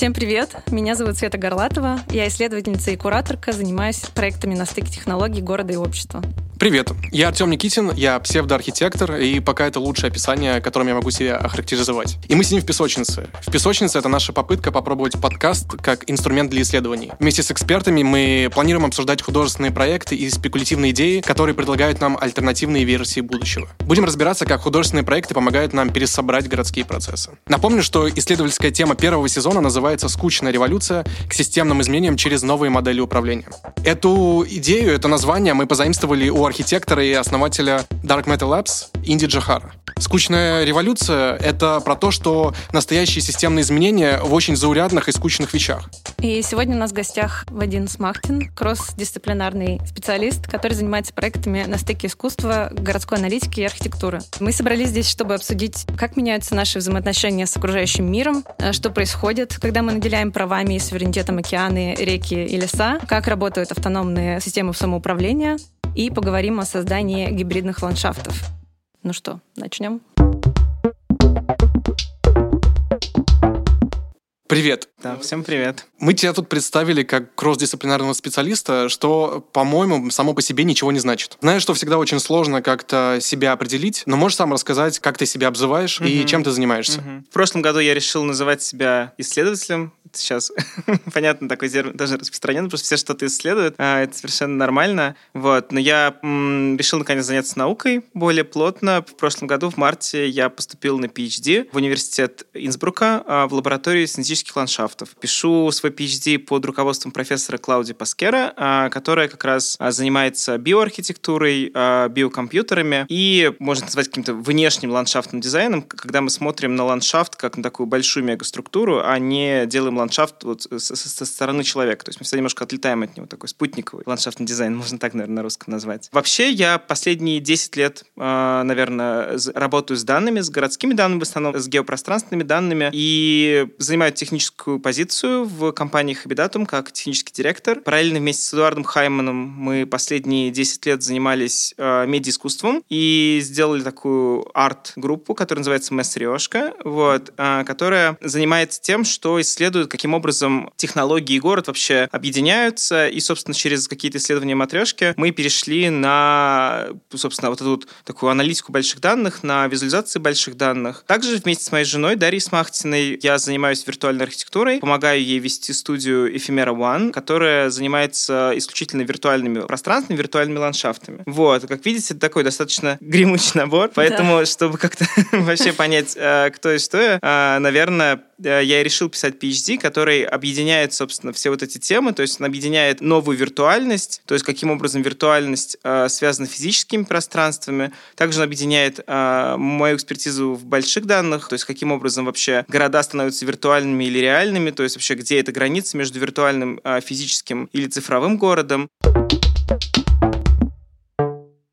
Всем привет! Меня зовут Света Горлатова. Я исследовательница и кураторка, занимаюсь проектами на стыке технологий города и общества. Привет, я Артем Никитин, я псевдоархитектор, и пока это лучшее описание, которым я могу себя охарактеризовать. И мы сидим в песочнице. В песочнице это наша попытка попробовать подкаст как инструмент для исследований. Вместе с экспертами мы планируем обсуждать художественные проекты и спекулятивные идеи, которые предлагают нам альтернативные версии будущего. Будем разбираться, как художественные проекты помогают нам пересобрать городские процессы. Напомню, что исследовательская тема первого сезона называется «Скучная революция к системным изменениям через новые модели управления». Эту идею, это название мы позаимствовали у архитектора и основателя Dark Matter Labs Инди Джахара. Скучная революция — это про то, что настоящие системные изменения в очень заурядных и скучных вещах. И сегодня у нас в гостях Вадим Смахтин, кросс-дисциплинарный специалист, который занимается проектами на стыке искусства, городской аналитики и архитектуры. Мы собрались здесь, чтобы обсудить, как меняются наши взаимоотношения с окружающим миром, э, что происходит, когда мы наделяем правами и суверенитетом океаны, реки и леса, как работают автономные системы самоуправления, и поговорим о создании гибридных ландшафтов. Ну что, начнем? Привет. Да, всем привет. Мы тебя тут представили как кросс-дисциплинарного специалиста, что, по-моему, само по себе ничего не значит. Знаю, что всегда очень сложно как-то себя определить, но можешь сам рассказать, как ты себя обзываешь угу. и чем ты занимаешься. Угу. В прошлом году я решил называть себя исследователем. сейчас понятно, такой термин даже распространен, потому что все что-то исследуют, а это совершенно нормально. Вот. Но я м, решил наконец заняться наукой более плотно. В прошлом году, в марте, я поступил на PhD в университет Инсбрука а, в лабораторию синтетических ландшафтов. Пишу свой PhD под руководством профессора Клауди Паскера, а, которая как раз а, занимается биоархитектурой, биокомпьютерами и можно назвать каким-то внешним ландшафтным дизайном, когда мы смотрим на ландшафт как на такую большую мегаструктуру, а не делаем ландшафт вот со, стороны человека. То есть мы всегда немножко отлетаем от него, такой спутниковый ландшафтный дизайн, можно так, наверное, на русском назвать. Вообще я последние 10 лет, наверное, работаю с данными, с городскими данными в основном, с геопространственными данными и занимаю техническую техническую позицию в компании Habidatum как технический директор. Параллельно вместе с Эдуардом Хайманом мы последние 10 лет занимались э, медиаискусством и сделали такую арт-группу, которая называется Мессриошка, вот, э, которая занимается тем, что исследует, каким образом технологии и город вообще объединяются, и, собственно, через какие-то исследования матрешки мы перешли на, собственно, вот эту вот такую аналитику больших данных, на визуализацию больших данных. Также вместе с моей женой Дарьей Смахтиной я занимаюсь виртуальной архитектурой. Помогаю ей вести студию Ephemera One, которая занимается исключительно виртуальными пространствами, виртуальными ландшафтами. Вот, как видите, это такой достаточно гремучий набор, поэтому, да. чтобы как-то вообще понять, э, кто и что э, наверное, э, я решил писать PhD, который объединяет, собственно, все вот эти темы, то есть он объединяет новую виртуальность, то есть каким образом виртуальность связана с физическими пространствами, также он объединяет мою экспертизу в больших данных, то есть каким образом вообще города становятся виртуальными или реальными, то есть вообще где эта граница между виртуальным, а, физическим или цифровым городом.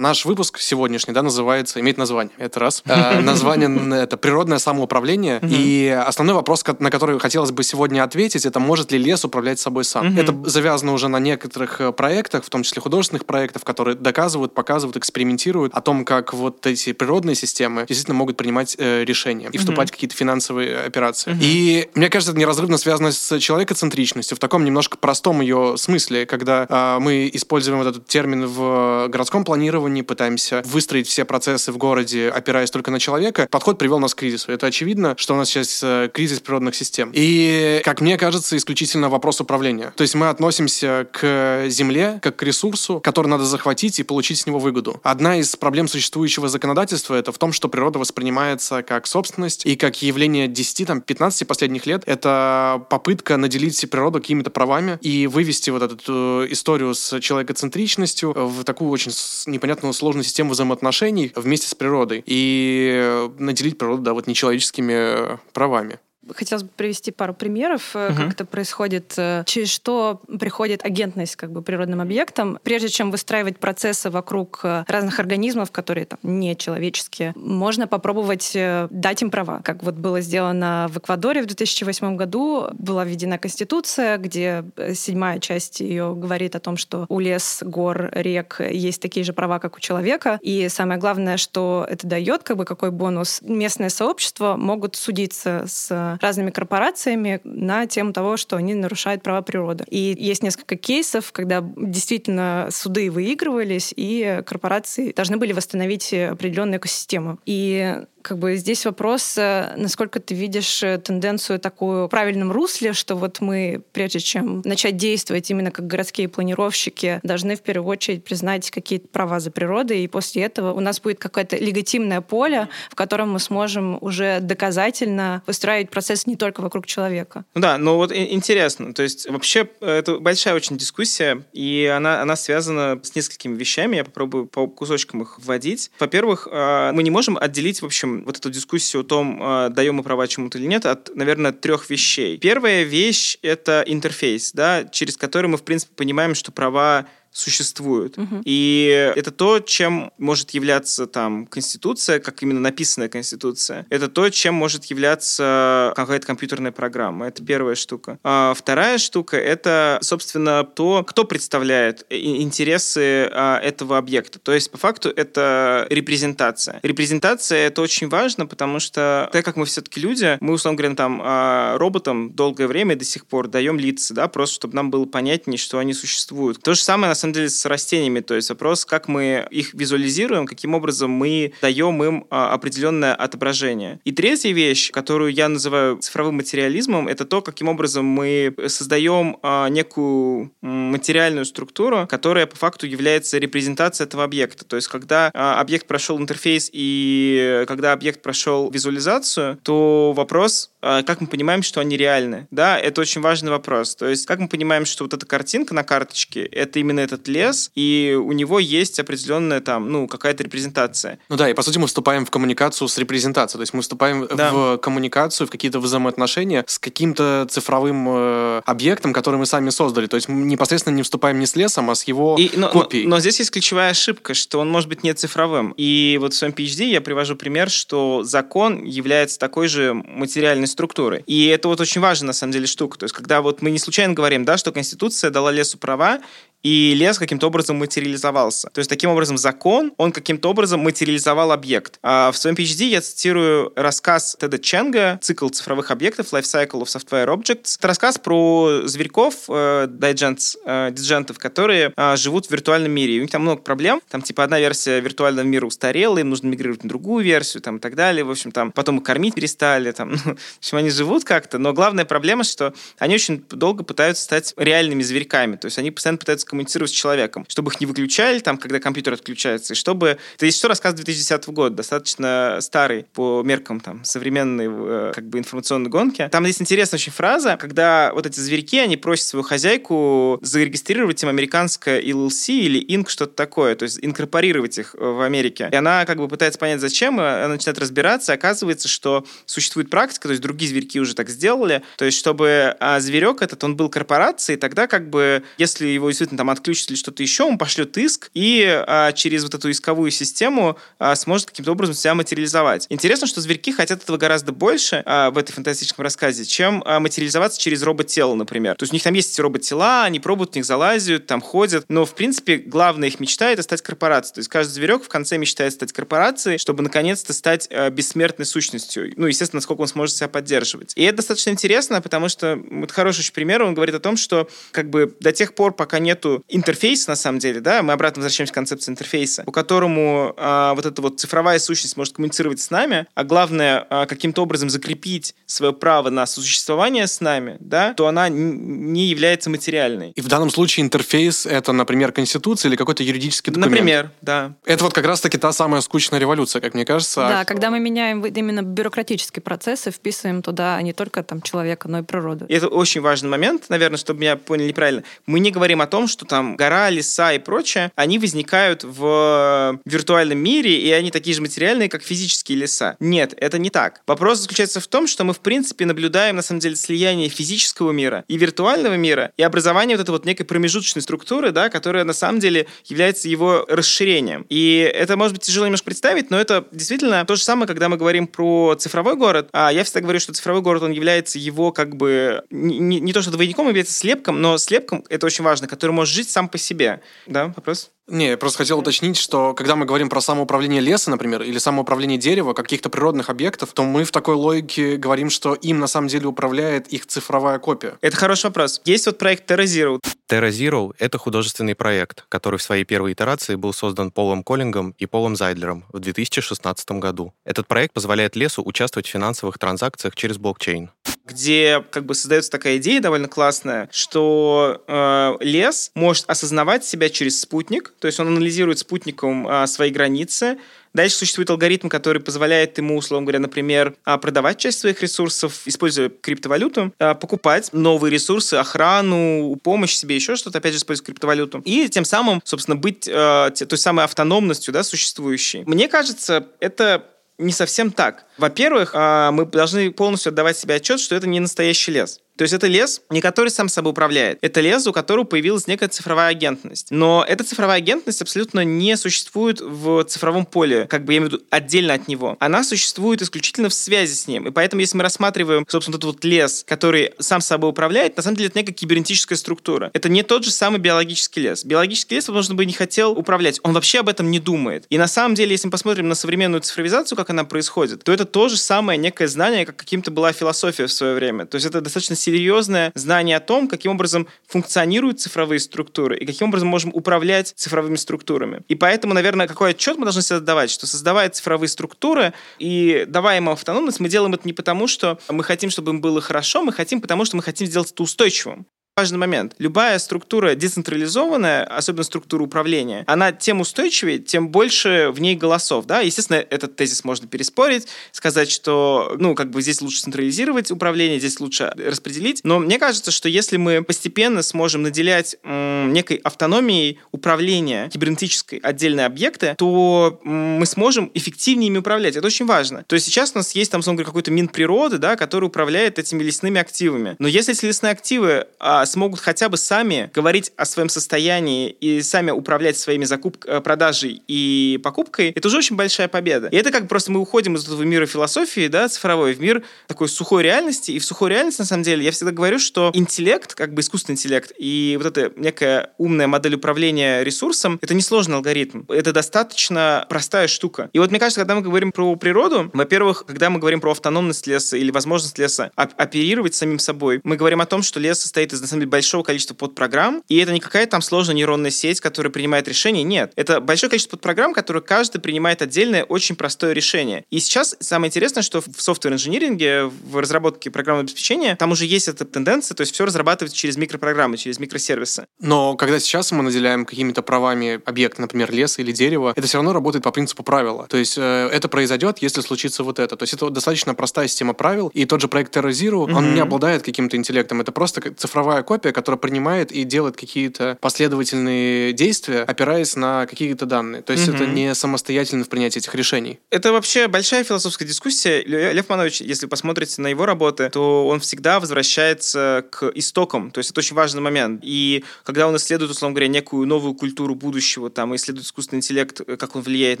Наш выпуск сегодняшний, да, называется, имеет название, это раз. Э, название — это «Природное самоуправление». И основной вопрос, на который хотелось бы сегодня ответить, это может ли лес управлять собой сам. Это завязано уже на некоторых э, проектах, в том числе художественных проектах, которые доказывают, показывают, экспериментируют о том, как вот эти природные системы действительно могут принимать э, решения и вступать в какие-то финансовые операции. И мне кажется, это неразрывно связано с человекоцентричностью в таком немножко простом ее смысле, когда мы используем вот этот термин в городском планировании, не пытаемся выстроить все процессы в городе, опираясь только на человека, подход привел нас к кризису. Это очевидно, что у нас сейчас э, кризис природных систем. И, как мне кажется, исключительно вопрос управления. То есть мы относимся к земле как к ресурсу, который надо захватить и получить с него выгоду. Одна из проблем существующего законодательства это в том, что природа воспринимается как собственность и как явление 10-15 последних лет. Это попытка наделить природу какими-то правами и вывести вот эту историю с человекоцентричностью в такую очень непонятную невероятно сложную систему взаимоотношений вместе с природой и наделить природу, да, вот нечеловеческими правами. Хотелось бы привести пару примеров, угу. как это происходит, э, через что приходит агентность как бы природным объектам. Прежде чем выстраивать процессы вокруг э, разных организмов, которые там не человеческие, можно попробовать дать им права. Как вот было сделано в Эквадоре в 2008 году, была введена конституция, где седьмая часть ее говорит о том, что у лес, гор, рек есть такие же права, как у человека. И самое главное, что это дает, как бы какой бонус, местное сообщество могут судиться с разными корпорациями на тему того, что они нарушают права природы. И есть несколько кейсов, когда действительно суды выигрывались, и корпорации должны были восстановить определенную экосистему. И как бы здесь вопрос, э, насколько ты видишь э, тенденцию такую в правильном русле, что вот мы, прежде чем начать действовать именно как городские планировщики, должны в первую очередь признать какие-то права за природой, и после этого у нас будет какое-то легитимное поле, в котором мы сможем уже доказательно выстраивать процесс не только вокруг человека. Ну да, но вот интересно, то есть вообще э, это большая очень дискуссия, и она, она связана с несколькими вещами, я попробую по кусочкам их вводить. Во-первых, мы не можем отделить, в общем, вот эту дискуссию о том, а, даем мы права чему-то или нет, от, наверное, трех вещей. Первая вещь — это интерфейс, да, через который мы, в принципе, понимаем, что права существуют. Угу. И это то, чем может являться там Конституция, как именно написанная Конституция. Это то, чем может являться какая-то компьютерная программа. Это первая штука. А вторая штука — это, собственно, то, кто представляет интересы а, этого объекта. То есть, по факту, это репрезентация. Репрезентация — это очень важно, потому что, так как мы все-таки люди, мы, условно говоря, там, а, роботам долгое время до сих пор даем лица, да, просто чтобы нам было понятнее, что они существуют. То же самое, на самом деле, с растениями. То есть вопрос, как мы их визуализируем, каким образом мы даем им а, определенное отображение. И третья вещь, которую я называю цифровым материализмом, это то, каким образом мы создаем а, некую материальную структуру, которая по факту является репрезентацией этого объекта. То есть когда а, объект прошел интерфейс и когда объект прошел визуализацию, то вопрос, как мы понимаем, что они реальны. Да, это очень важный вопрос. То есть как мы понимаем, что вот эта картинка на карточке, это именно этот лес, и у него есть определенная там, ну, какая-то репрезентация. Ну да, и по сути мы вступаем в коммуникацию с репрезентацией, то есть мы вступаем да. в коммуникацию, в какие-то взаимоотношения с каким-то цифровым э, объектом, который мы сами создали, то есть мы непосредственно не вступаем не с лесом, а с его и, но, копией. Но, но здесь есть ключевая ошибка, что он может быть не цифровым. И вот в своем PhD я привожу пример, что закон является такой же материальной структурой. И это вот очень важная на самом деле штука. То есть когда вот мы не случайно говорим, да, что Конституция дала лесу права, и лес каким-то образом материализовался. То есть таким образом закон, он каким-то образом материализовал объект. А в своем PhD я цитирую рассказ Теда Ченга «Цикл цифровых объектов. Life Cycle of Software Objects». Это рассказ про зверьков, э, дайджентс, э, диджентов, которые э, живут в виртуальном мире. И у них там много проблем. Там типа одна версия виртуального мира устарела, им нужно мигрировать на другую версию там, и так далее. В общем, там потом их кормить перестали. Там, ну, в общем, они живут как-то. Но главная проблема, что они очень долго пытаются стать реальными зверьками. То есть они постоянно пытаются коммуницировать с человеком, чтобы их не выключали, там, когда компьютер отключается, и чтобы... Это есть что рассказ 2010 года, достаточно старый по меркам там современной э, как бы информационной гонки. Там есть интересная очень фраза, когда вот эти зверьки, они просят свою хозяйку зарегистрировать им американское LLC или Inc. что-то такое, то есть инкорпорировать их э, в Америке. И она как бы пытается понять, зачем, и она начинает разбираться, и оказывается, что существует практика, то есть другие зверьки уже так сделали, то есть чтобы а, зверек этот, он был корпорацией, тогда как бы, если его действительно там отключат или что-то еще, он пошлет иск и а, через вот эту исковую систему а, сможет каким-то образом себя материализовать. Интересно, что зверьки хотят этого гораздо больше а, в этой фантастическом рассказе, чем а, материализоваться через робот-тело, например. То есть у них там есть эти робот-тела, они пробуют, в них залазят, там ходят, но в принципе главная их мечта это стать корпорацией. То есть каждый зверек в конце мечтает стать корпорацией, чтобы наконец-то стать а, бессмертной сущностью. Ну, естественно, насколько он сможет себя поддерживать. И это достаточно интересно, потому что вот хороший пример, он говорит о том, что как бы до тех пор, пока нету интерфейс, на самом деле, да, мы обратно возвращаемся к концепции интерфейса, по которому а, вот эта вот цифровая сущность может коммуницировать с нами, а главное, а, каким-то образом закрепить свое право на сосуществование с нами, да, то она не является материальной. И в данном случае интерфейс — это, например, Конституция или какой-то юридический документ? Например, да. Это вот как раз-таки та самая скучная революция, как мне кажется. Да, когда мы меняем именно бюрократические процессы, вписываем туда не только там человека, но и природу. И это очень важный момент, наверное, чтобы меня поняли правильно. Мы не говорим о том, что там гора, леса и прочее, они возникают в виртуальном мире, и они такие же материальные, как физические леса. Нет, это не так. Вопрос заключается в том, что мы, в принципе, наблюдаем, на самом деле, слияние физического мира и виртуального мира, и образование вот этой вот некой промежуточной структуры, да, которая, на самом деле, является его расширением. И это, может быть, тяжело немножко представить, но это действительно то же самое, когда мы говорим про цифровой город. А я всегда говорю, что цифровой город, он является его как бы не, не то, что двойником, является слепком, но слепком, это очень важно, который может жить сам по себе. Да, вопрос? Не, я просто хотел уточнить, что когда мы говорим про самоуправление леса, например, или самоуправление дерева, каких-то природных объектов, то мы в такой логике говорим, что им на самом деле управляет их цифровая копия. Это хороший вопрос. Есть вот проект Terra Zero. Terra Zero — это художественный проект, который в своей первой итерации был создан Полом Коллингом и Полом Зайдлером в 2016 году. Этот проект позволяет лесу участвовать в финансовых транзакциях через блокчейн где как бы создается такая идея довольно классная, что э, лес может осознавать себя через спутник, то есть он анализирует спутником э, свои границы, Дальше существует алгоритм, который позволяет ему, условно говоря, например, а, продавать часть своих ресурсов, используя криптовалюту, а, покупать новые ресурсы, охрану, помощь себе, еще что-то, опять же, используя криптовалюту. И тем самым, собственно, быть э, той самой автономностью да, существующей. Мне кажется, это не совсем так. Во-первых, мы должны полностью отдавать себе отчет, что это не настоящий лес. То есть это лес, не который сам собой управляет. Это лес, у которого появилась некая цифровая агентность. Но эта цифровая агентность абсолютно не существует в цифровом поле, как бы я имею в виду отдельно от него. Она существует исключительно в связи с ним. И поэтому, если мы рассматриваем, собственно, этот вот лес, который сам собой управляет, на самом деле это некая кибернетическая структура. Это не тот же самый биологический лес. Биологический лес, возможно, бы не хотел управлять. Он вообще об этом не думает. И на самом деле, если мы посмотрим на современную цифровизацию, как она происходит, то это то же самое некое знание, как каким-то была философия в свое время. То есть это достаточно серьезное знание о том, каким образом функционируют цифровые структуры и каким образом можем управлять цифровыми структурами. И поэтому, наверное, какой отчет мы должны себе давать, что создавая цифровые структуры и давая им автономность, мы делаем это не потому, что мы хотим, чтобы им было хорошо, мы хотим, потому что мы хотим сделать это устойчивым важный момент. Любая структура децентрализованная, особенно структура управления, она тем устойчивее, тем больше в ней голосов. Да? Естественно, этот тезис можно переспорить, сказать, что ну, как бы здесь лучше централизировать управление, здесь лучше распределить. Но мне кажется, что если мы постепенно сможем наделять м, некой автономией управления кибернетической отдельные объекты, то м, мы сможем эффективнее ими управлять. Это очень важно. То есть сейчас у нас есть там, какой-то Минприроды, да, который управляет этими лесными активами. Но если эти лесные активы а, смогут хотя бы сами говорить о своем состоянии и сами управлять своими закупкой, э, продажей и покупкой, это уже очень большая победа. И это как просто мы уходим из этого мира философии, да, цифровой, в мир такой сухой реальности. И в сухой реальности, на самом деле, я всегда говорю, что интеллект, как бы искусственный интеллект, и вот эта некая умная модель управления ресурсом, это несложный алгоритм. Это достаточно простая штука. И вот мне кажется, когда мы говорим про природу, во-первых, когда мы говорим про автономность леса или возможность леса оперировать самим собой, мы говорим о том, что лес состоит из самом деле большого количества подпрограмм, и это не какая-то там сложная нейронная сеть, которая принимает решение, нет. Это большое количество подпрограмм, которые каждый принимает отдельное, очень простое решение. И сейчас самое интересное, что в софтвер-инжиниринге, в разработке программного обеспечения, там уже есть эта тенденция, то есть все разрабатывается через микропрограммы, через микросервисы. Но когда сейчас мы наделяем какими-то правами объекта, например, леса или дерева, это все равно работает по принципу правила. То есть э, это произойдет, если случится вот это. То есть это достаточно простая система правил, и тот же проект Terra Zero, mm-hmm. он не обладает каким-то интеллектом. Это просто цифровая живая копия, которая принимает и делает какие-то последовательные действия, опираясь на какие-то данные. То есть угу. это не самостоятельно в принятии этих решений. Это вообще большая философская дискуссия. Лев Манович, если посмотрите на его работы, то он всегда возвращается к истокам. То есть это очень важный момент. И когда он исследует, условно говоря, некую новую культуру будущего, там, исследует искусственный интеллект, как он влияет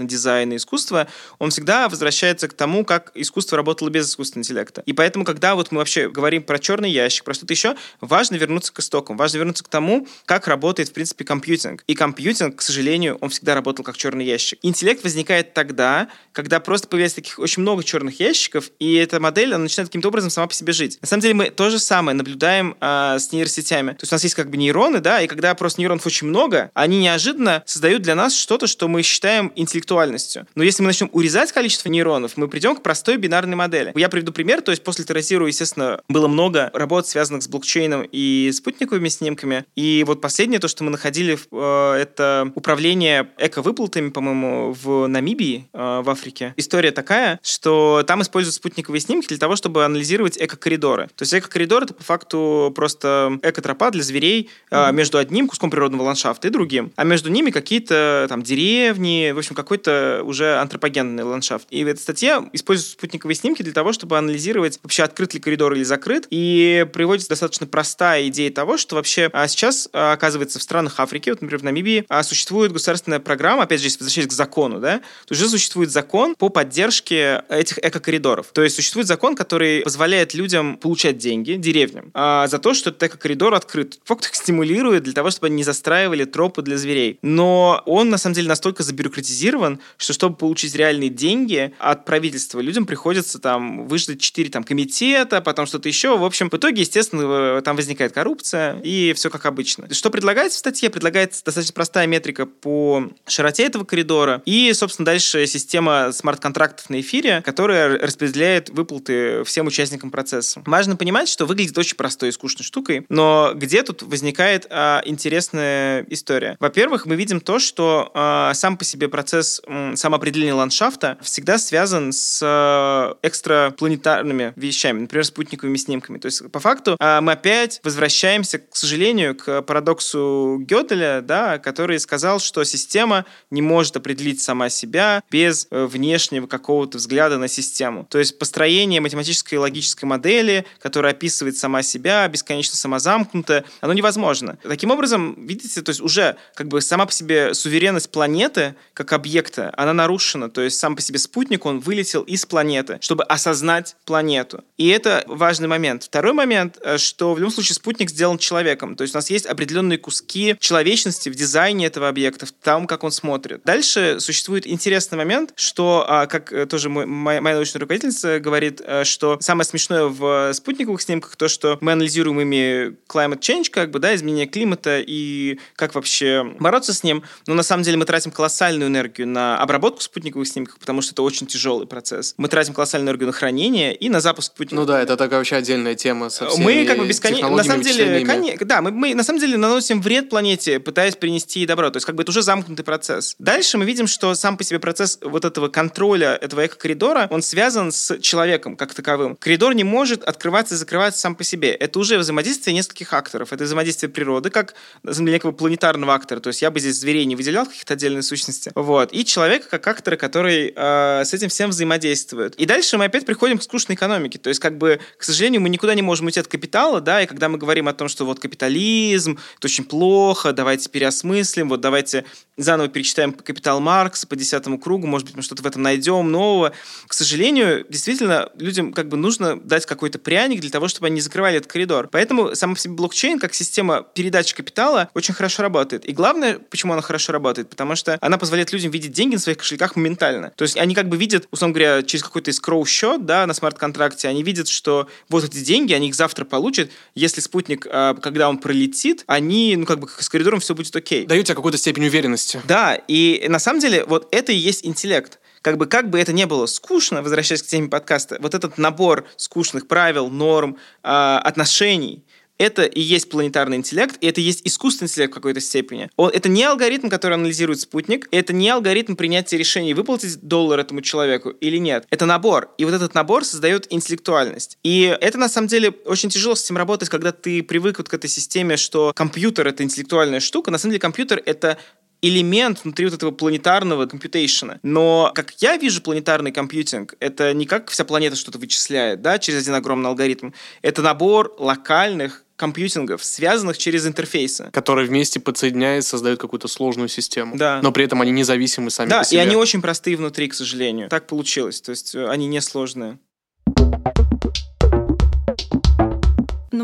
на дизайн и искусство, он всегда возвращается к тому, как искусство работало без искусственного интеллекта. И поэтому, когда вот мы вообще говорим про черный ящик, про что-то еще, важно вернуться вернуться к истокам, важно вернуться к тому, как работает, в принципе, компьютинг. И компьютинг, к сожалению, он всегда работал как черный ящик. Интеллект возникает тогда, когда просто появляется таких очень много черных ящиков, и эта модель, она начинает каким-то образом сама по себе жить. На самом деле мы то же самое наблюдаем э, с нейросетями. То есть у нас есть как бы нейроны, да, и когда просто нейронов очень много, они неожиданно создают для нас что-то, что мы считаем интеллектуальностью. Но если мы начнем урезать количество нейронов, мы придем к простой бинарной модели. Я приведу пример, то есть после Terrazero, естественно, было много работ, связанных с блокчейном и спутниковыми снимками. И вот последнее, то, что мы находили, э, это управление эко-выплатами, по-моему, в Намибии, э, в Африке. История такая, что там используют спутниковые снимки для того, чтобы анализировать эко-коридоры. То есть эко-коридор — это по факту просто эко-тропа для зверей mm-hmm. между одним куском природного ландшафта и другим. А между ними какие-то там деревни, в общем, какой-то уже антропогенный ландшафт. И в этой статье используют спутниковые снимки для того, чтобы анализировать вообще открыт ли коридор или закрыт. И приводится достаточно простая идеи того, что вообще а, сейчас, а, оказывается, в странах Африки, вот, например, в Намибии, а, существует государственная программа, опять же, если возвращаясь к закону, да, то уже существует закон по поддержке этих экокоридоров. То есть существует закон, который позволяет людям получать деньги, деревням, а, за то, что этот экокоридор открыт. Факт их стимулирует для того, чтобы они не застраивали тропы для зверей. Но он, на самом деле, настолько забюрократизирован, что чтобы получить реальные деньги от правительства, людям приходится там выждать 4 там, комитета, потом что-то еще. В общем, в итоге, естественно, там возникает коррупция и все как обычно. Что предлагается в статье? Предлагается достаточно простая метрика по широте этого коридора и, собственно, дальше система смарт-контрактов на эфире, которая распределяет выплаты всем участникам процесса. Важно понимать, что выглядит очень простой и скучной штукой, но где тут возникает а, интересная история? Во-первых, мы видим то, что а, сам по себе процесс м, самоопределения ландшафта всегда связан с а, экстрапланетарными вещами, например, спутниковыми снимками. То есть, по факту, а, мы опять возвращаемся, к сожалению, к парадоксу Гёделя, да, который сказал, что система не может определить сама себя без э, внешнего какого-то взгляда на систему. То есть построение математической и логической модели, которая описывает сама себя, бесконечно самозамкнуто, оно невозможно. Таким образом, видите, то есть уже как бы сама по себе суверенность планеты как объекта, она нарушена. То есть сам по себе спутник, он вылетел из планеты, чтобы осознать планету. И это важный момент. Второй момент, э, что в любом случае спутник сделан человеком. То есть у нас есть определенные куски человечности в дизайне этого объекта, в том, как он смотрит. Дальше существует интересный момент, что, а, как э, тоже мой, моя, моя научная руководительница говорит, э, что самое смешное в спутниковых снимках то, что мы анализируем ими climate change, как бы, да, изменение климата и как вообще бороться с ним, но на самом деле мы тратим колоссальную энергию на обработку спутниковых снимков, потому что это очень тяжелый процесс. Мы тратим колоссальную энергию на хранение и на запуск спутника. Ну да, это такая вообще отдельная тема со всеми Мы как бы бесконечно... На самом деле, коне... да, мы, мы на самом деле наносим вред планете, пытаясь принести добро. То есть как бы это уже замкнутый процесс. Дальше мы видим, что сам по себе процесс вот этого контроля этого эко-коридора, он связан с человеком как таковым. Коридор не может открываться и закрываться сам по себе. Это уже взаимодействие нескольких акторов. Это взаимодействие природы, как некого планетарного актора. То есть я бы здесь зверей не выделял каких-то отдельных сущностей. Вот. И человека как актора, который э, с этим всем взаимодействует. И дальше мы опять приходим к скучной экономике. То есть, как бы, к сожалению, мы никуда не можем уйти от капитала, да, и когда мы говорим о том, что вот капитализм, это очень плохо, давайте переосмыслим, вот давайте заново перечитаем «Капитал Маркса» по десятому кругу, может быть, мы что-то в этом найдем нового. К сожалению, действительно, людям как бы нужно дать какой-то пряник для того, чтобы они не закрывали этот коридор. Поэтому сам по себе блокчейн, как система передачи капитала, очень хорошо работает. И главное, почему она хорошо работает, потому что она позволяет людям видеть деньги на своих кошельках моментально. То есть они как бы видят, условно говоря, через какой-то искроу-счет, да, на смарт-контракте, они видят, что вот эти деньги, они их завтра получат, если спутник, а, когда он пролетит, они, ну, как бы с коридором все будет окей. Дают тебе какую-то степень уверенности. Да, и на самом деле вот это и есть интеллект как бы, как бы это не было скучно, возвращаясь к теме подкаста, вот этот набор скучных правил, норм, э, отношений, это и есть планетарный интеллект, и это и есть искусственный интеллект в какой-то степени. Он, это не алгоритм, который анализирует спутник, это не алгоритм принятия решений, выплатить доллар этому человеку или нет. Это набор. И вот этот набор создает интеллектуальность. И это, на самом деле, очень тяжело с этим работать, когда ты привык вот к этой системе, что компьютер — это интеллектуальная штука. На самом деле компьютер — это элемент внутри вот этого планетарного компьютейшена. Но, как я вижу планетарный компьютинг, это не как вся планета что-то вычисляет, да, через один огромный алгоритм. Это набор локальных компьютингов, связанных через интерфейсы. Которые вместе подсоединяют, создают какую-то сложную систему. Да. Но при этом они независимы сами да, по себе. и они очень простые внутри, к сожалению. Так получилось. То есть э, они не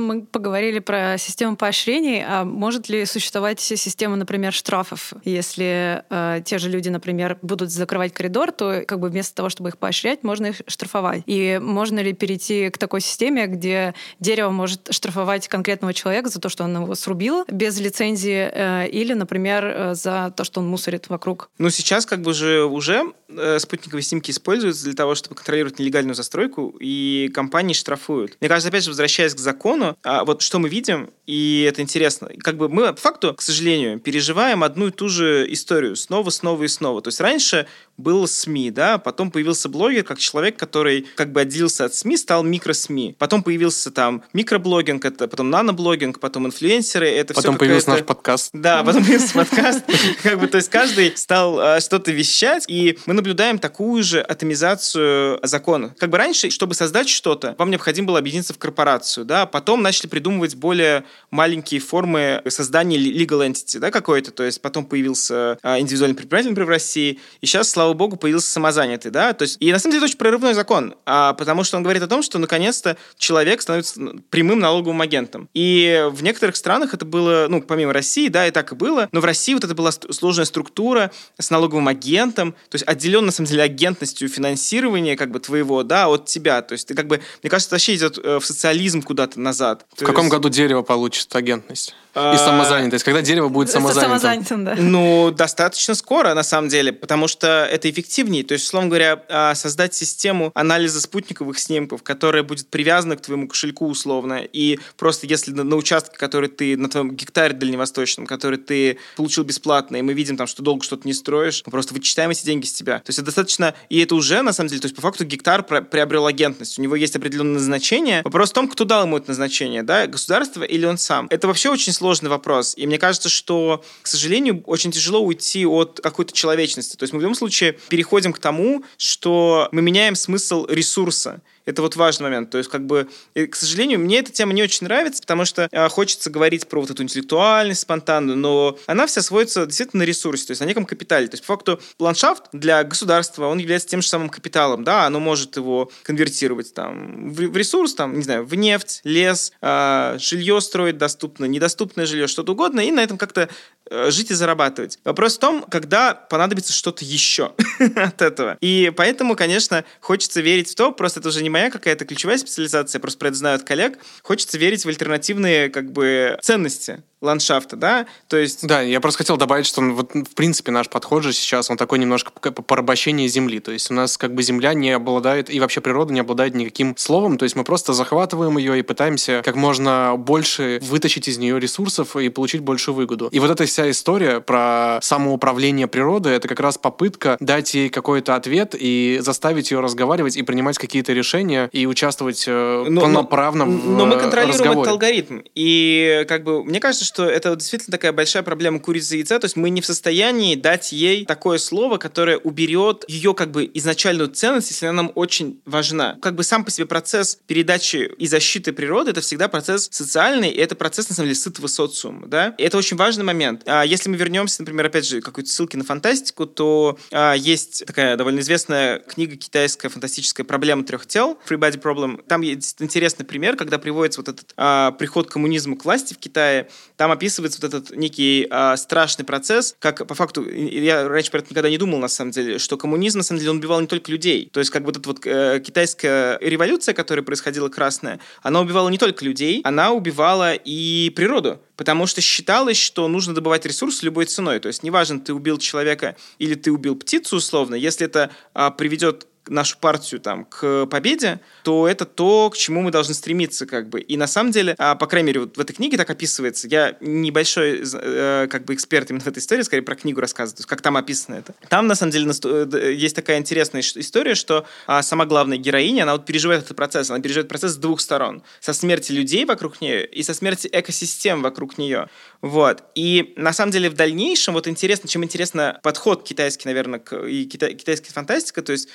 мы поговорили про систему поощрений. А может ли существовать система, например, штрафов? Если э, те же люди, например, будут закрывать коридор, то как бы вместо того, чтобы их поощрять, можно их штрафовать. И можно ли перейти к такой системе, где дерево может штрафовать конкретного человека за то, что он его срубил без лицензии, э, или, например, э, за то, что он мусорит вокруг? Ну, сейчас как бы же уже э, спутниковые снимки используются для того, чтобы контролировать нелегальную застройку, и компании штрафуют. Мне кажется, опять же, возвращаясь к закону, а вот что мы видим, и это интересно, как бы мы по факту, к сожалению, переживаем одну и ту же историю снова, снова и снова. То есть раньше был СМИ, да, потом появился блогер как человек, который как бы отделился от СМИ, стал микро-СМИ. Потом появился там микроблогинг, это потом наноблогинг, потом инфлюенсеры, это Потом все появился наш подкаст. Да, потом появился подкаст. Как бы, то есть каждый стал а, что-то вещать, и мы наблюдаем такую же атомизацию закона. Как бы раньше, чтобы создать что-то, вам необходимо было объединиться в корпорацию, да, потом начали придумывать более маленькие формы создания legal entity, да, какой-то, то есть потом появился а, индивидуальный предприниматель, например, в России, и сейчас, слава богу, появился самозанятый, да, то есть, и на самом деле это очень прорывной закон, а, потому что он говорит о том, что наконец-то человек становится прямым налоговым агентом. И в некоторых странах это было, ну, помимо России, да, и так и было, но в России вот это была сложная структура с налоговым агентом, то есть отделен, на самом деле, агентностью финансирования, как бы, твоего, да, от тебя, то есть ты, как бы, мне кажется, вообще идет э, в социализм куда-то назад. В каком есть... году дерево получит агентность? И самозанятость. Когда дерево будет самозанятым? Самозанятым, да. Ну, достаточно скоро, на самом деле, потому что это эффективнее. То есть, условно говоря, а, создать систему анализа спутниковых снимков, которая будет привязана к твоему кошельку условно, и просто если на, на участке, который ты, на твоем гектаре дальневосточном, который ты получил бесплатно, и мы видим там, что долго что-то не строишь, мы просто вычитаем эти деньги с тебя. То есть это достаточно, и это уже, на самом деле, то есть по факту гектар приобрел агентность, у него есть определенное назначение. Вопрос в том, кто дал ему это назначение, да, государство или он сам. Это вообще очень сложный вопрос. И мне кажется, что, к сожалению, очень тяжело уйти от какой-то человечности. То есть мы в любом случае переходим к тому, что мы меняем смысл ресурса. Это вот важный момент. То есть, как бы, и, к сожалению, мне эта тема не очень нравится, потому что э, хочется говорить про вот эту интеллектуальность спонтанную, но она вся сводится действительно на ресурсе, то есть на неком капитале. То есть, по факту, ландшафт для государства, он является тем же самым капиталом, да, оно может его конвертировать там в, в ресурс, там, не знаю, в нефть, лес, э, жилье строить доступно, недоступное жилье, что-то угодно, и на этом как-то э, жить и зарабатывать. Вопрос в том, когда понадобится что-то еще от этого. И поэтому, конечно, хочется верить в то, просто это уже не моя какая-то ключевая специализация, просто про это знаю от коллег, хочется верить в альтернативные как бы ценности ландшафта, да, то есть... Да, я просто хотел добавить, что вот, в принципе наш подход же сейчас, он такой немножко порабощение земли, то есть у нас как бы земля не обладает, и вообще природа не обладает никаким словом, то есть мы просто захватываем ее и пытаемся как можно больше вытащить из нее ресурсов и получить большую выгоду. И вот эта вся история про самоуправление природы, это как раз попытка дать ей какой-то ответ и заставить ее разговаривать и принимать какие-то решения и участвовать э, но, полноправно но, в Но мы контролируем разговоре. этот алгоритм. И как бы мне кажется, что это действительно такая большая проблема курицы и яйца, то есть мы не в состоянии дать ей такое слово, которое уберет ее как бы изначальную ценность, если она нам очень важна. Как бы сам по себе процесс передачи и защиты природы это всегда процесс социальный, и это процесс, на самом деле, сытого социума, да? И это очень важный момент. А если мы вернемся, например, опять же, какой-то ссылки на фантастику, то а, есть такая довольно известная книга китайская фантастическая «Проблема трех тел» Free Body Problem. Там есть интересный пример, когда приводится вот этот а, приход коммунизма к власти в Китае. Там описывается вот этот некий а, страшный процесс, как по факту, я раньше про это никогда не думал, на самом деле, что коммунизм, на самом деле, он убивал не только людей. То есть, как вот эта вот э, китайская революция, которая происходила красная, она убивала не только людей, она убивала и природу. Потому что считалось, что нужно добывать ресурс любой ценой. То есть, неважно, ты убил человека или ты убил птицу, условно, если это а, приведет нашу партию там к победе, то это то, к чему мы должны стремиться, как бы. И на самом деле, а, по крайней мере, вот в этой книге так описывается. Я небольшой, э, как бы, эксперт именно в этой истории, скорее про книгу рассказываю, то есть как там описано это. Там, на самом деле, э, есть такая интересная история, что а, сама главная героиня, она вот переживает этот процесс, она переживает процесс с двух сторон. Со смерти людей вокруг нее и со смерти экосистем вокруг нее. Вот. И на самом деле в дальнейшем, вот интересно, чем интересно подход китайский, наверное, к, и кита, китайская фантастика, то есть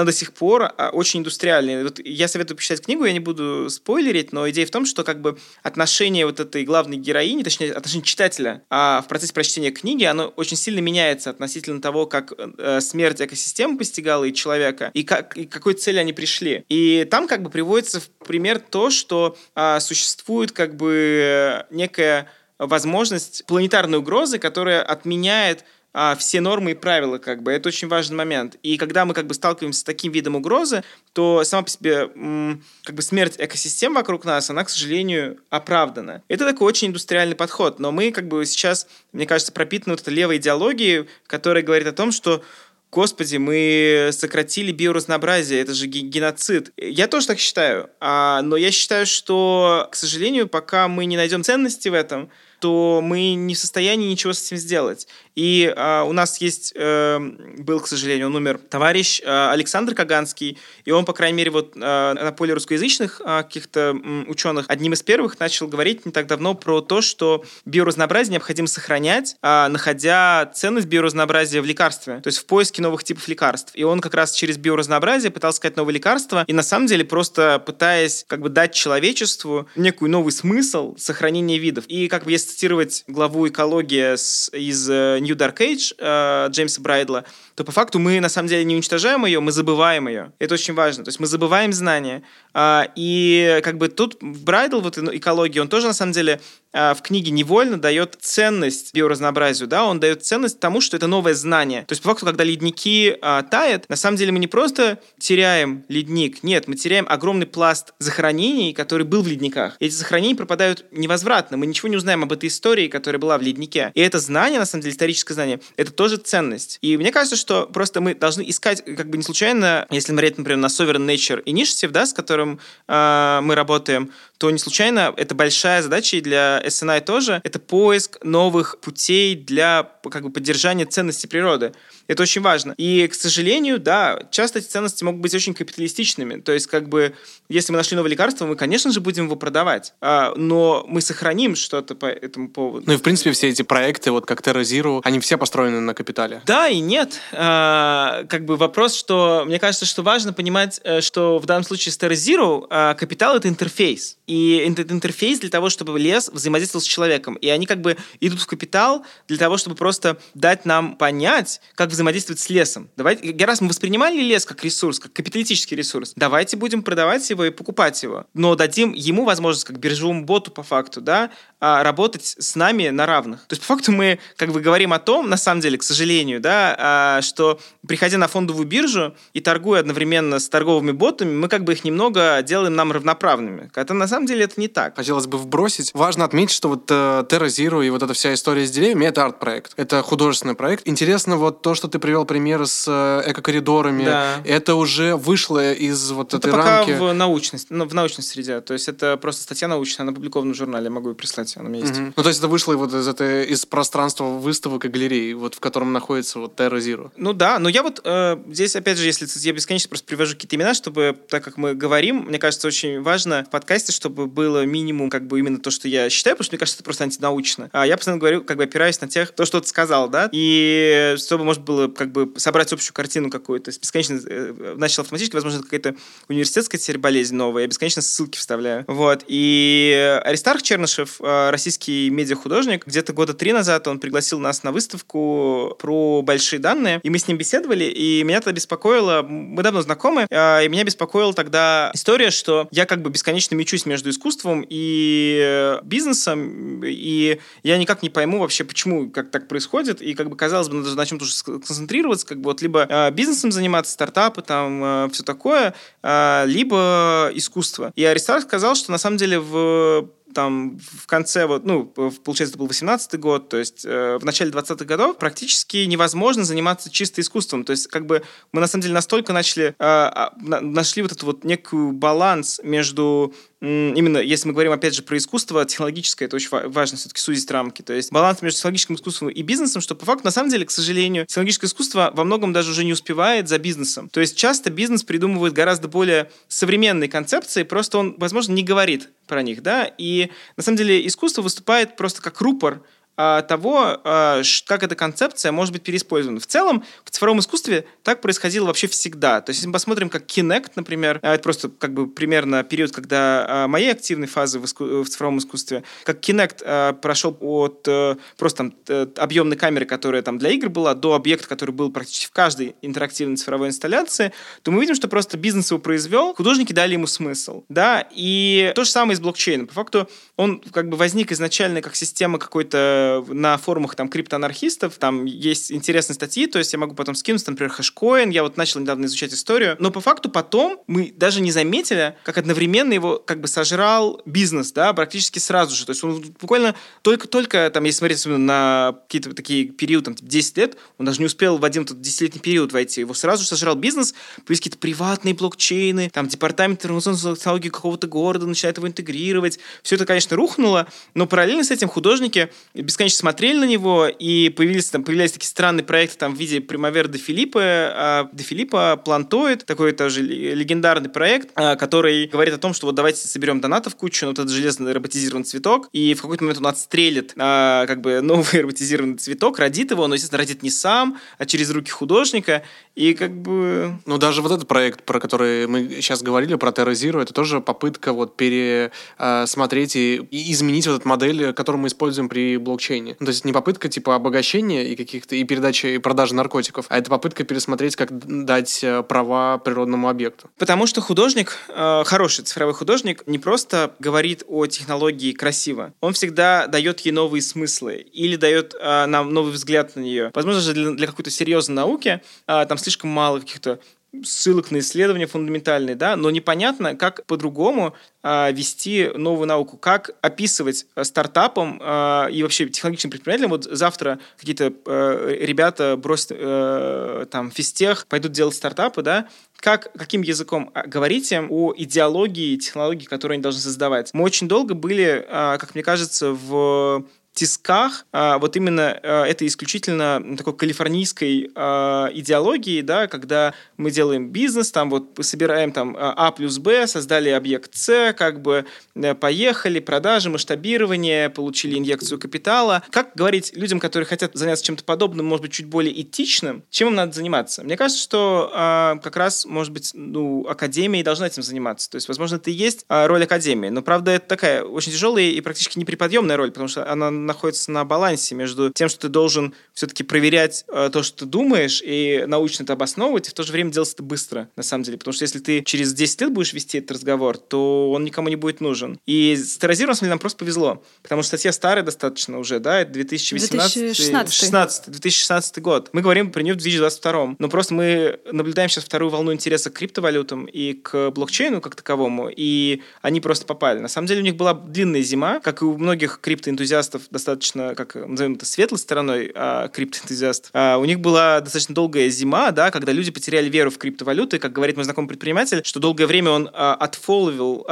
она до сих пор а, очень индустриальная. Вот я советую почитать книгу, я не буду спойлерить, но идея в том, что как бы отношение вот этой главной героини, точнее, отношение читателя а в процессе прочтения книги, оно очень сильно меняется относительно того, как э, смерть экосистемы постигала и человека, и, как, и к какой цели они пришли. И там как бы приводится в пример то, что а, существует как бы некая возможность планетарной угрозы, которая отменяет а, все нормы и правила, как бы. Это очень важный момент. И когда мы как бы сталкиваемся с таким видом угрозы, то сама по себе как бы смерть экосистем вокруг нас, она, к сожалению, оправдана. Это такой очень индустриальный подход. Но мы как бы сейчас, мне кажется, пропитаны вот этой левой идеологией, которая говорит о том, что Господи, мы сократили биоразнообразие, это же геноцид. Я тоже так считаю. А, но я считаю, что, к сожалению, пока мы не найдем ценности в этом, то мы не в состоянии ничего с этим сделать. И э, у нас есть, э, был, к сожалению, он умер, товарищ э, Александр Каганский, и он, по крайней мере, вот э, на поле русскоязычных э, каких-то э, ученых одним из первых начал говорить не так давно про то, что биоразнообразие необходимо сохранять, э, находя ценность биоразнообразия в лекарстве, то есть в поиске новых типов лекарств. И он как раз через биоразнообразие пытался искать новые лекарства, и на самом деле просто пытаясь как бы дать человечеству некую новый смысл сохранения видов. И как бы если цитировать главу «Экология» с, из э, New Dark Age э, Джеймса Брайдла, то по факту мы на самом деле не уничтожаем ее, мы забываем ее. Это очень важно. То есть мы забываем знания. Э, и как бы тут Брайдл, вот экология, он тоже на самом деле э, в книге невольно дает ценность биоразнообразию, да, он дает ценность тому, что это новое знание. То есть по факту, когда ледники э, тают, на самом деле мы не просто теряем ледник, нет, мы теряем огромный пласт захоронений, который был в ледниках. Эти захоронения пропадают невозвратно, мы ничего не узнаем об этой истории, которая была в леднике. И это знание, на самом деле, историческое знание, это тоже ценность. И мне кажется, что просто мы должны искать, как бы не случайно, если смотреть, например, на Sovereign Nature Initiative, да, с которым э, мы работаем, то не случайно это большая задача и для SNI тоже, это поиск новых путей для как бы, поддержания ценности природы. Это очень важно. И, к сожалению, да, часто эти ценности могут быть очень капиталистичными. То есть, как бы, если мы нашли новое лекарство, мы, конечно же, будем его продавать. А, но мы сохраним что-то по этому поводу. Ну и, в принципе, все эти проекты, вот как Terra Zero, они все построены на капитале. Да и нет. А, как бы вопрос, что... Мне кажется, что важно понимать, э, что в данном случае с Terra Zero а, капитал — это интерфейс. И этот интерфейс для того, чтобы лес взаимодействовал с человеком. И они как бы идут в капитал для того, чтобы просто дать нам понять, как взаимодействовать с лесом. Давайте, раз мы воспринимали лес как ресурс, как капиталистический ресурс, давайте будем продавать его и покупать его. Но дадим ему возможность, как биржевому боту по факту, да, а, работать с нами на равных. То есть, по факту, мы как бы говорим о том, на самом деле, к сожалению, да, а, что приходя на фондовую биржу и торгуя одновременно с торговыми ботами, мы как бы их немного делаем нам равноправными. Это на самом деле это не так. Хотелось бы вбросить. Важно отметить, что вот э, Terra Zero и вот эта вся история с деревьями — это арт-проект. Это художественный проект. Интересно вот то, что ты привел пример с э, эко-коридорами. Да. Это уже вышло из вот это этой пока рамки. в научности, ну, в научной среде. То есть это просто статья научная, она опубликована в журнале, я могу ее прислать, у меня есть. Мгм. Ну, то есть это вышло вот из, этой, из пространства выставок и галерей, вот в котором находится вот Terra Zero. Ну да, но я вот э, здесь, опять же, если я бесконечно просто привожу какие-то имена, чтобы, так как мы говорим, мне кажется, очень важно в подкасте, чтобы было минимум как бы именно то, что я считаю, потому что мне кажется, это просто антинаучно. А я постоянно говорю, как бы опираюсь на тех, то, что ты сказал, да, и чтобы, может было как бы собрать общую картину какую-то. Бесконечно э, начал автоматически, возможно, это какая-то университетская теперь болезнь новая, я бесконечно ссылки вставляю. Вот. И Аристарх Чернышев, э, российский медиахудожник, где-то года три назад он пригласил нас на выставку про большие данные, и мы с ним беседовали, и меня тогда беспокоило, мы давно знакомы, э, и меня беспокоила тогда история, что я как бы бесконечно мечусь между искусством и бизнесом, и я никак не пойму вообще, почему как так происходит, и как бы казалось бы, надо на чем-то уже концентрироваться, как бы вот либо э, бизнесом заниматься, стартапы, там, э, все такое, э, либо искусство. И Аристарх сказал, что на самом деле в там в конце, вот, ну, получается, это был 18 год, то есть э, в начале 20-х годов практически невозможно заниматься чисто искусством. То есть как бы мы на самом деле настолько начали, э, нашли вот этот вот некую баланс между именно если мы говорим, опять же, про искусство, технологическое, это очень важно все-таки сузить рамки. То есть баланс между технологическим искусством и бизнесом, что по факту, на самом деле, к сожалению, технологическое искусство во многом даже уже не успевает за бизнесом. То есть часто бизнес придумывает гораздо более современные концепции, просто он, возможно, не говорит про них, да, и на самом деле искусство выступает просто как рупор того, а, как эта концепция может быть переиспользована. В целом, в цифровом искусстве так происходило вообще всегда. То есть, если мы посмотрим, как Kinect, например, а, это просто как бы примерно период, когда моей активной фазы в, иску- в цифровом искусстве, как Kinect прошел от э, просто там объемной камеры, которая там для игр была, до объекта, который был практически в каждой интерактивной цифровой инсталляции, то мы видим, что просто бизнес его произвел, художники дали ему смысл. Да? И то же самое с блокчейном. По факту он как бы возник изначально как система какой-то на форумах там криптоанархистов, там есть интересные статьи, то есть я могу потом скинуть, например, хэшкоин, я вот начал недавно изучать историю, но по факту потом мы даже не заметили, как одновременно его как бы сожрал бизнес, да, практически сразу же, то есть он буквально только-только, там, если смотреть на какие-то такие периоды, там, типа 10 лет, он даже не успел в один тот десятилетний период войти, его сразу же сожрал бизнес, появились какие-то приватные блокчейны, там, департамент информационной технологии какого-то города начинает его интегрировать, все это, конечно, рухнуло, но параллельно с этим художники без бесконечно смотрели на него, и появились, там, появлялись такие странные проекты там, в виде Primavera де Филиппа, де Филиппа, Плантоид, такой тоже легендарный проект, а, который говорит о том, что вот давайте соберем донатов кучу, вот этот железный роботизированный цветок, и в какой-то момент он отстрелит а, как бы новый роботизированный цветок, родит его, но, естественно, родит не сам, а через руки художника, и как бы... Ну, даже вот этот проект, про который мы сейчас говорили, про Terra Zero, это тоже попытка вот пересмотреть и, и изменить вот эту модель, которую мы используем при блокчейне. Ну, то есть не попытка типа обогащения и каких-то и передачи и продажи наркотиков, а это попытка пересмотреть, как дать э, права природному объекту. Потому что художник, э, хороший цифровой художник, не просто говорит о технологии красиво, он всегда дает ей новые смыслы или дает э, нам новый взгляд на нее. Возможно же для, для какой-то серьезной науки э, там слишком мало каких-то ссылок на исследования фундаментальные, да, но непонятно, как по-другому э, вести новую науку, как описывать э, стартапам э, и вообще технологичным предпринимателям. Вот завтра какие-то э, ребята бросят э, там физтех, пойдут делать стартапы, да, как, каким языком говорить им о идеологии, технологии, которые они должны создавать. Мы очень долго были, э, как мне кажется, в тисках а, вот именно а, это исключительно такой калифорнийской а, идеологии, да, когда мы делаем бизнес, там вот собираем там А плюс Б, создали объект С, как бы э, поехали, продажи, масштабирование, получили инъекцию капитала. Как говорить людям, которые хотят заняться чем-то подобным, может быть, чуть более этичным, чем им надо заниматься? Мне кажется, что как раз, может быть, ну, академия и должна этим заниматься. То есть, возможно, это и есть роль академии. Но, правда, это такая очень тяжелая и практически неприподъемная роль, потому что она находится на балансе между тем, что ты должен все-таки проверять э, то, что ты думаешь, и научно это обосновывать, и в то же время делать это быстро, на самом деле. Потому что если ты через 10 лет будешь вести этот разговор, то он никому не будет нужен. И с терроризированием нам просто повезло, потому что статья старая достаточно уже, да, это 2018 2016. 16, 2016 год. Мы говорим про нее в 2022. Но просто мы наблюдаем сейчас вторую волну интереса к криптовалютам и к блокчейну как таковому, и они просто попали. На самом деле у них была длинная зима, как и у многих криптоэнтузиастов, достаточно, как назовем это, светлой стороной а, криптоэнтузиаст. А, у них была достаточно долгая зима, да, когда люди потеряли веру в криптовалюты, как говорит мой знакомый предприниматель, что долгое время он а, отфоловил,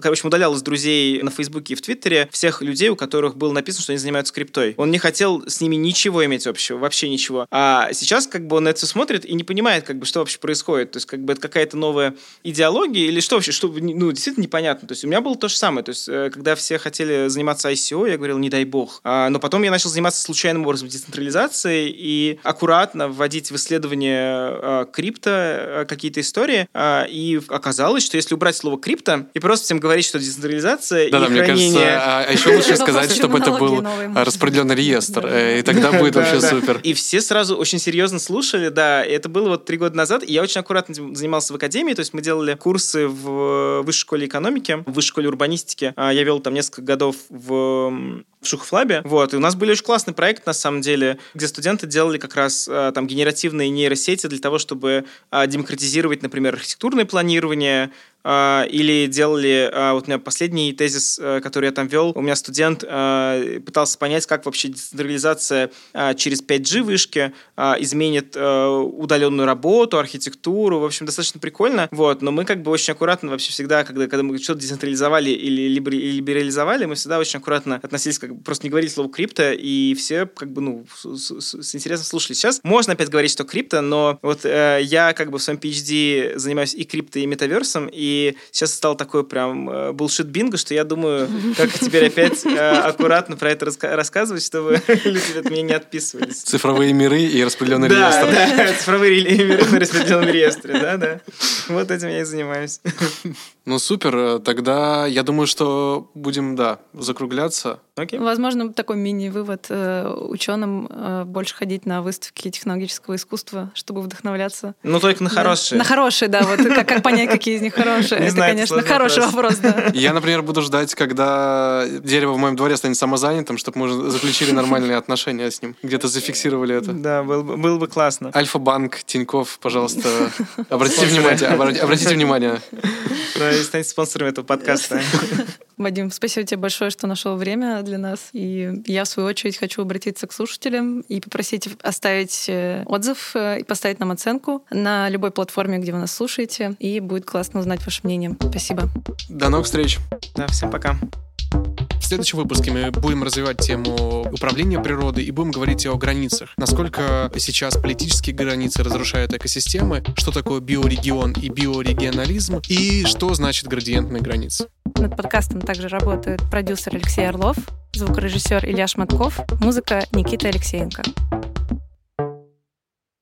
короче, удалял из друзей на Фейсбуке и в Твиттере всех людей, у которых было написано, что они занимаются криптой. Он не хотел с ними ничего иметь общего, вообще ничего. А сейчас как бы он на это все смотрит и не понимает, как бы, что вообще происходит. То есть как бы это какая-то новая идеология или что вообще, что, ну, действительно непонятно. То есть у меня было то же самое. То есть э, когда все хотели заниматься ICO, я говорил, не дай бог. А, но потом я начал заниматься случайным образом децентрализацией и аккуратно вводить в исследование а, крипто а, какие-то истории. И оказалось, что если убрать слово крипто и просто всем говорить, что децентрализация да, и да, хранение... мне кажется, а еще лучше сказать, чтобы это был распределенный реестр, э, и тогда будет вообще супер. И все сразу очень серьезно слушали, да, это было вот три года назад, и я очень аккуратно занимался в академии, то есть мы делали курсы в высшей школе экономики, в высшей школе урбанистики. Я вел там несколько годов в в Шухфлабе. Вот, и у нас были очень классный проект, на самом деле, где студенты делали как раз а, там генеративные нейросети для того, чтобы а, демократизировать, например, архитектурное планирование, или делали, а, вот у меня последний тезис, а, который я там вел, у меня студент пытался понять, как вообще децентрализация через 5G вышки изменит удаленную работу, архитектуру, в общем, достаточно прикольно, вот, но мы как бы очень аккуратно вообще всегда, когда, когда мы что-то децентрализовали или либерализовали, мы всегда очень аккуратно относились, как бы просто не говорили слово крипто, и все как бы, ну, с, с, с интересом слушали. Сейчас можно опять говорить, что крипто, но вот э, я как бы в своем PhD занимаюсь и крипто, и метаверсом, и и сейчас стал такой прям булшит э, бинго, что я думаю, как теперь опять э, аккуратно про это рассказывать, чтобы люди от меня не отписывались. Цифровые миры и распределенный реестр. Да, цифровые миры на распределенном реестре, да, да. Вот этим я и занимаюсь. Ну, супер. Тогда я думаю, что будем, да, закругляться. Okay. Возможно, такой мини-вывод э, ученым э, больше ходить на выставки технологического искусства, чтобы вдохновляться. Ну, только на хорошие. На хорошие, да. Вот как, как понять, какие из них хорошие. Не Это, знаю, конечно, хороший вопрос. да. Я, например, буду ждать, когда дерево в моем дворе станет самозанятым, чтобы мы уже заключили нормальные отношения с ним. Где-то зафиксировали это. Да, было бы, было бы классно. Альфа-банк, Тиньков, пожалуйста, обратите внимание. Обратите внимание. Станьте спонсором этого подкаста. Вадим, спасибо тебе большое, что нашел время для нас. И я, в свою очередь, хочу обратиться к слушателям и попросить оставить э, отзыв э, и поставить нам оценку на любой платформе, где вы нас слушаете. И будет классно узнать ваше мнение. Спасибо. До новых встреч. Да, всем пока. В следующем выпуске мы будем развивать тему управления природой и будем говорить о границах. Насколько сейчас политические границы разрушают экосистемы, что такое биорегион и биорегионализм, и что значит градиентные границы. Над подкастом также работают продюсер Алексей Орлов, звукорежиссер Илья Шматков, музыка Никита Алексеенко.